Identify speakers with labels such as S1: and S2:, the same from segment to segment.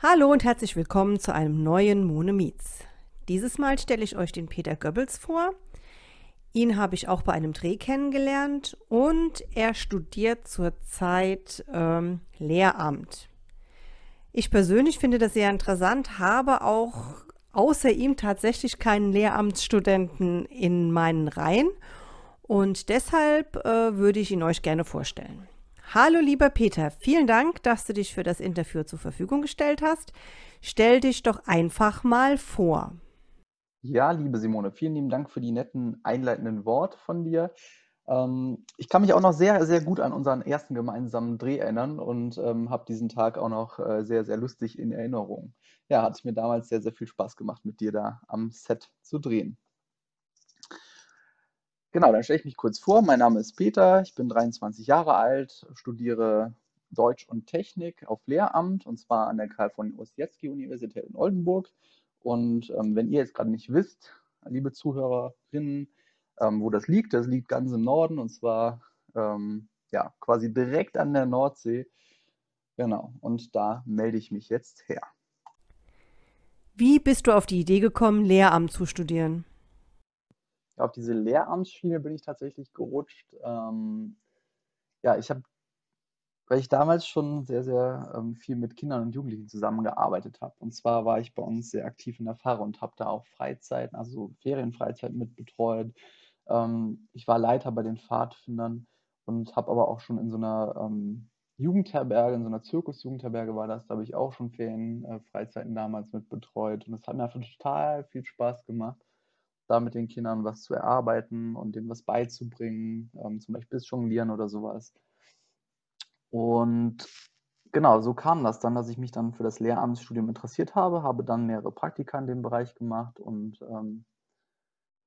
S1: Hallo und herzlich willkommen zu einem neuen Mone Meets. Dieses Mal stelle ich euch den Peter Goebbels vor. Ihn habe ich auch bei einem Dreh kennengelernt und er studiert zurzeit ähm, Lehramt. Ich persönlich finde das sehr interessant, habe auch außer ihm tatsächlich keinen Lehramtsstudenten in meinen Reihen und deshalb äh, würde ich ihn euch gerne vorstellen. Hallo lieber Peter, vielen Dank, dass du dich für das Interview zur Verfügung gestellt hast. Stell dich doch einfach mal vor.
S2: Ja, liebe Simone, vielen lieben Dank für die netten einleitenden Worte von dir. Ähm, ich kann mich auch noch sehr, sehr gut an unseren ersten gemeinsamen Dreh erinnern und ähm, habe diesen Tag auch noch äh, sehr, sehr lustig in Erinnerung. Ja, hat mir damals sehr, sehr viel Spaß gemacht, mit dir da am Set zu drehen. Genau, dann stelle ich mich kurz vor. Mein Name ist Peter, ich bin 23 Jahre alt, studiere Deutsch und Technik auf Lehramt und zwar an der Karl von Ossietzky Universität in Oldenburg. Und ähm, wenn ihr jetzt gerade nicht wisst, liebe Zuhörerinnen, ähm, wo das liegt, das liegt ganz im Norden und zwar ähm, ja, quasi direkt an der Nordsee. Genau, und da melde ich mich jetzt her.
S1: Wie bist du auf die Idee gekommen, Lehramt zu studieren?
S2: Auf diese Lehramtsschiene bin ich tatsächlich gerutscht. Ähm, ja, ich habe, weil ich damals schon sehr, sehr ähm, viel mit Kindern und Jugendlichen zusammengearbeitet habe. Und zwar war ich bei uns sehr aktiv in der Pfarre und habe da auch Freizeiten, also Ferienfreizeiten mit betreut. Ähm, ich war Leiter bei den Pfadfindern und habe aber auch schon in so einer ähm, Jugendherberge, in so einer Zirkusjugendherberge war das, da habe ich auch schon Ferienfreizeiten damals mit betreut. Und das hat mir einfach total viel Spaß gemacht da mit den Kindern was zu erarbeiten und denen was beizubringen, ähm, zum Beispiel das Jonglieren oder sowas. Und genau, so kam das dann, dass ich mich dann für das Lehramtsstudium interessiert habe, habe dann mehrere Praktika in dem Bereich gemacht und ähm,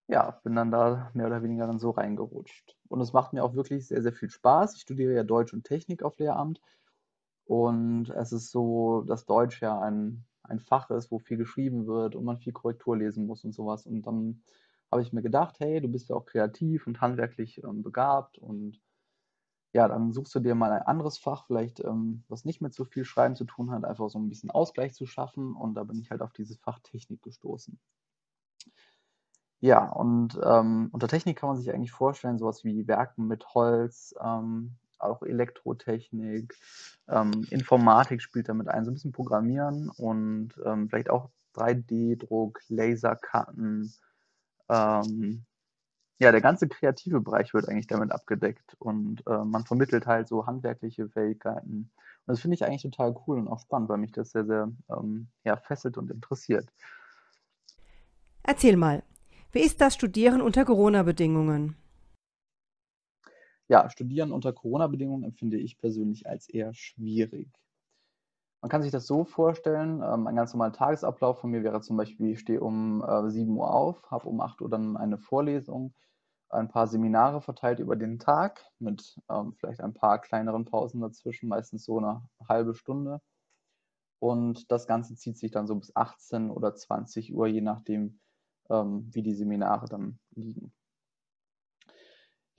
S2: ja, bin dann da mehr oder weniger dann so reingerutscht. Und es macht mir auch wirklich sehr, sehr viel Spaß. Ich studiere ja Deutsch und Technik auf Lehramt und es ist so, dass Deutsch ja ein ein Fach ist, wo viel geschrieben wird und man viel Korrektur lesen muss und sowas. Und dann habe ich mir gedacht, hey, du bist ja auch kreativ und handwerklich ähm, begabt und ja, dann suchst du dir mal ein anderes Fach, vielleicht ähm, was nicht mit so viel Schreiben zu tun hat, einfach so ein bisschen Ausgleich zu schaffen. Und da bin ich halt auf dieses Fach Technik gestoßen. Ja, und ähm, unter Technik kann man sich eigentlich vorstellen, sowas wie Werken mit Holz, ähm, auch Elektrotechnik, ähm, Informatik spielt damit ein, so ein bisschen Programmieren und ähm, vielleicht auch 3D-Druck, Laserkarten. Ähm, ja, der ganze kreative Bereich wird eigentlich damit abgedeckt und äh, man vermittelt halt so handwerkliche Fähigkeiten. Und das finde ich eigentlich total cool und auch spannend, weil mich das sehr, sehr ähm, ja, fesselt und interessiert.
S1: Erzähl mal, wie ist das Studieren unter Corona-Bedingungen?
S2: Ja, Studieren unter Corona-Bedingungen empfinde ich persönlich als eher schwierig. Man kann sich das so vorstellen, ähm, ein ganz normaler Tagesablauf von mir wäre zum Beispiel, ich stehe um äh, 7 Uhr auf, habe um 8 Uhr dann eine Vorlesung, ein paar Seminare verteilt über den Tag mit ähm, vielleicht ein paar kleineren Pausen dazwischen, meistens so eine halbe Stunde. Und das Ganze zieht sich dann so bis 18 oder 20 Uhr, je nachdem, ähm, wie die Seminare dann liegen.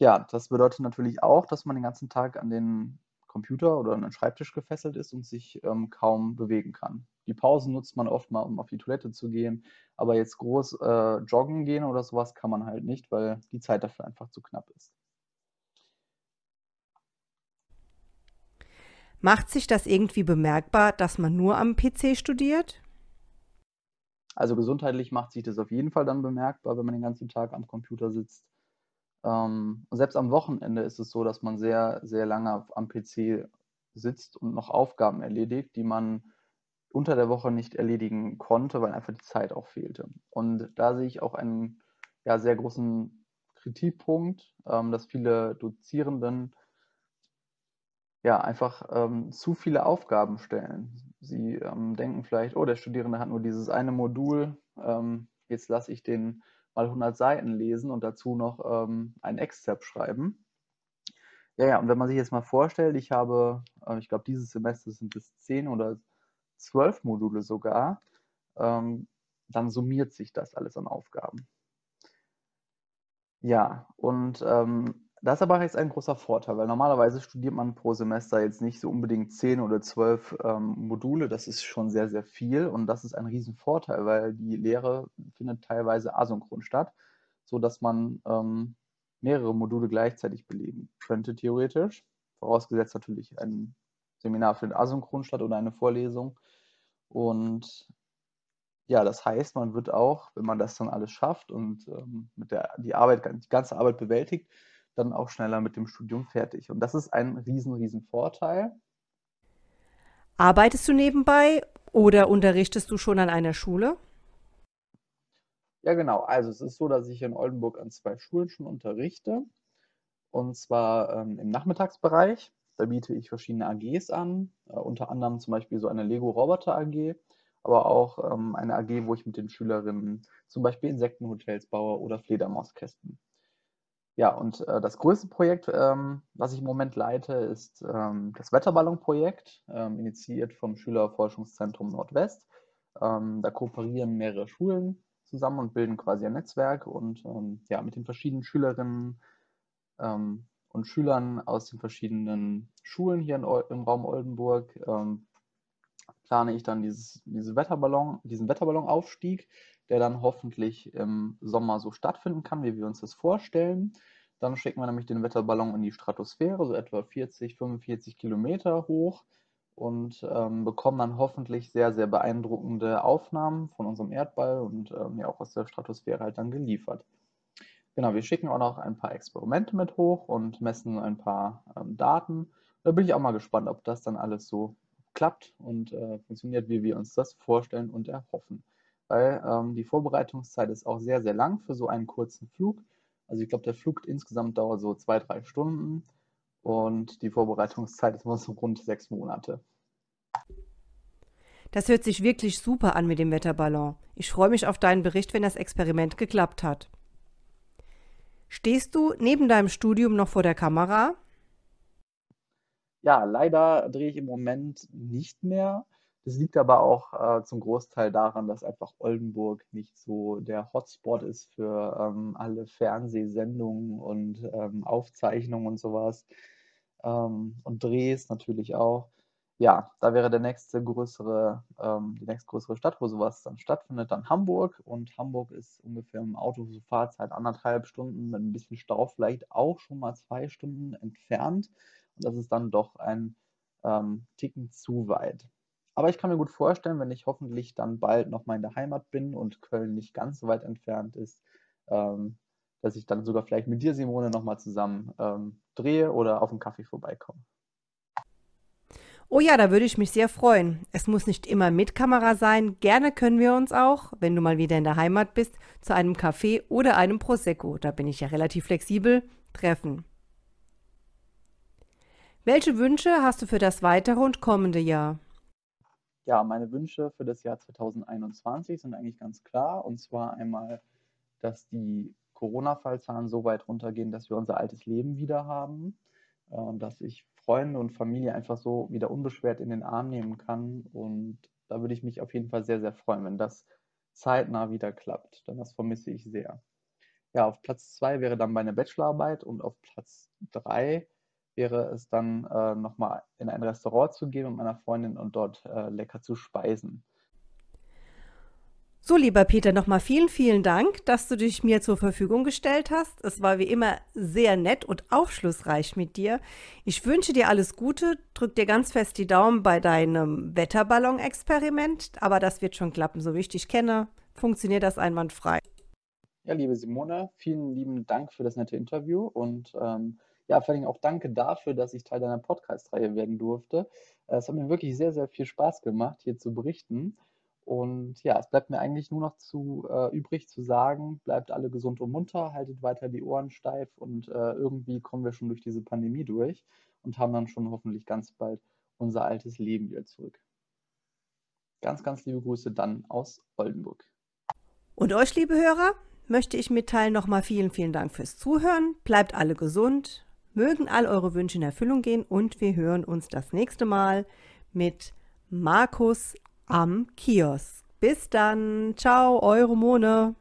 S2: Ja, das bedeutet natürlich auch, dass man den ganzen Tag an den Computer oder an den Schreibtisch gefesselt ist und sich ähm, kaum bewegen kann. Die Pausen nutzt man oft mal, um auf die Toilette zu gehen, aber jetzt groß äh, joggen gehen oder sowas kann man halt nicht, weil die Zeit dafür einfach zu knapp ist.
S1: Macht sich das irgendwie bemerkbar, dass man nur am PC studiert?
S2: Also gesundheitlich macht sich das auf jeden Fall dann bemerkbar, wenn man den ganzen Tag am Computer sitzt. Ähm, selbst am Wochenende ist es so, dass man sehr, sehr lange am PC sitzt und noch Aufgaben erledigt, die man unter der Woche nicht erledigen konnte, weil einfach die Zeit auch fehlte. Und da sehe ich auch einen ja, sehr großen Kritikpunkt, ähm, dass viele Dozierenden ja einfach ähm, zu viele Aufgaben stellen. Sie ähm, denken vielleicht, oh, der Studierende hat nur dieses eine Modul, ähm, jetzt lasse ich den mal 100 Seiten lesen und dazu noch ähm, ein Exzerpt schreiben. Ja, ja, und wenn man sich jetzt mal vorstellt, ich habe, äh, ich glaube, dieses Semester sind es 10 oder 12 Module sogar, ähm, dann summiert sich das alles an Aufgaben. Ja, und ähm, Das ist aber jetzt ein großer Vorteil, weil normalerweise studiert man pro Semester jetzt nicht so unbedingt 10 oder 12 ähm, Module. Das ist schon sehr, sehr viel und das ist ein Riesenvorteil, weil die Lehre findet teilweise asynchron statt, sodass man ähm, mehrere Module gleichzeitig belegen könnte, theoretisch. Vorausgesetzt natürlich ein Seminar findet asynchron statt oder eine Vorlesung. Und ja, das heißt, man wird auch, wenn man das dann alles schafft und ähm, mit der, die Arbeit, die ganze Arbeit bewältigt, dann auch schneller mit dem Studium fertig. Und das ist ein riesen, riesen Vorteil.
S1: Arbeitest du nebenbei oder unterrichtest du schon an einer Schule?
S2: Ja, genau. Also es ist so, dass ich in Oldenburg an zwei Schulen schon unterrichte. Und zwar ähm, im Nachmittagsbereich. Da biete ich verschiedene AGs an, äh, unter anderem zum Beispiel so eine Lego Roboter AG, aber auch ähm, eine AG, wo ich mit den Schülerinnen zum Beispiel Insektenhotels baue oder Fledermauskästen. Ja, und äh, das größte Projekt, ähm, was ich im Moment leite, ist ähm, das Wetterballon-Projekt, ähm, initiiert vom Schülerforschungszentrum Nordwest. Ähm, da kooperieren mehrere Schulen zusammen und bilden quasi ein Netzwerk und ähm, ja, mit den verschiedenen Schülerinnen ähm, und Schülern aus den verschiedenen Schulen hier im Raum Oldenburg plane ich dann dieses, diese Wetterballon, diesen Wetterballonaufstieg der dann hoffentlich im Sommer so stattfinden kann, wie wir uns das vorstellen. Dann schicken wir nämlich den Wetterballon in die Stratosphäre, so etwa 40, 45 Kilometer hoch und ähm, bekommen dann hoffentlich sehr, sehr beeindruckende Aufnahmen von unserem Erdball und ähm, ja auch aus der Stratosphäre halt dann geliefert. Genau, wir schicken auch noch ein paar Experimente mit hoch und messen ein paar ähm, Daten. Da bin ich auch mal gespannt, ob das dann alles so klappt und äh, funktioniert, wie wir uns das vorstellen und erhoffen weil ähm, die Vorbereitungszeit ist auch sehr, sehr lang für so einen kurzen Flug. Also ich glaube, der Flug insgesamt dauert so zwei, drei Stunden und die Vorbereitungszeit ist immer so rund sechs Monate.
S1: Das hört sich wirklich super an mit dem Wetterballon. Ich freue mich auf deinen Bericht, wenn das Experiment geklappt hat. Stehst du neben deinem Studium noch vor der Kamera?
S2: Ja, leider drehe ich im Moment nicht mehr. Das liegt aber auch äh, zum Großteil daran, dass einfach Oldenburg nicht so der Hotspot ist für ähm, alle Fernsehsendungen und ähm, Aufzeichnungen und sowas. Ähm, und Drehs natürlich auch. Ja, da wäre der nächste größere, ähm, die nächste größere Stadt, wo sowas dann stattfindet, dann Hamburg. Und Hamburg ist ungefähr im Autofahrzeit anderthalb Stunden, mit ein bisschen Stau vielleicht auch schon mal zwei Stunden entfernt. Und das ist dann doch ein ähm, Ticken zu weit. Aber ich kann mir gut vorstellen, wenn ich hoffentlich dann bald nochmal in der Heimat bin und Köln nicht ganz so weit entfernt ist, ähm, dass ich dann sogar vielleicht mit dir, Simone, nochmal zusammen ähm, drehe oder auf einen Kaffee vorbeikomme.
S1: Oh ja, da würde ich mich sehr freuen. Es muss nicht immer mit Kamera sein. Gerne können wir uns auch, wenn du mal wieder in der Heimat bist, zu einem Kaffee oder einem Prosecco, da bin ich ja relativ flexibel, treffen. Welche Wünsche hast du für das weitere und kommende Jahr?
S2: Ja, meine Wünsche für das Jahr 2021 sind eigentlich ganz klar. Und zwar einmal, dass die Corona-Fallzahlen so weit runtergehen, dass wir unser altes Leben wieder haben, äh, dass ich Freunde und Familie einfach so wieder unbeschwert in den Arm nehmen kann. Und da würde ich mich auf jeden Fall sehr, sehr freuen, wenn das zeitnah wieder klappt. Denn das vermisse ich sehr. Ja, auf Platz zwei wäre dann meine Bachelorarbeit und auf Platz drei wäre es dann äh, nochmal in ein Restaurant zu gehen mit meiner Freundin und dort äh, lecker zu speisen.
S1: So, lieber Peter, nochmal vielen, vielen Dank, dass du dich mir zur Verfügung gestellt hast. Es war wie immer sehr nett und aufschlussreich mit dir. Ich wünsche dir alles Gute, drück dir ganz fest die Daumen bei deinem Wetterballon-Experiment, aber das wird schon klappen. So wie ich dich kenne, funktioniert das einwandfrei.
S2: Ja, liebe Simone, vielen lieben Dank für das nette Interview und ähm, ja, vor allem auch danke dafür, dass ich Teil deiner Podcast-Reihe werden durfte. Äh, es hat mir wirklich sehr, sehr viel Spaß gemacht, hier zu berichten. Und ja, es bleibt mir eigentlich nur noch zu äh, übrig zu sagen, bleibt alle gesund und munter, haltet weiter die Ohren steif und äh, irgendwie kommen wir schon durch diese Pandemie durch und haben dann schon hoffentlich ganz bald unser altes Leben wieder zurück. Ganz, ganz liebe Grüße dann aus Oldenburg.
S1: Und euch, liebe Hörer, möchte ich mitteilen nochmal vielen, vielen Dank fürs Zuhören. Bleibt alle gesund, Mögen all eure Wünsche in Erfüllung gehen und wir hören uns das nächste Mal mit Markus am Kiosk. Bis dann. Ciao, eure Mone.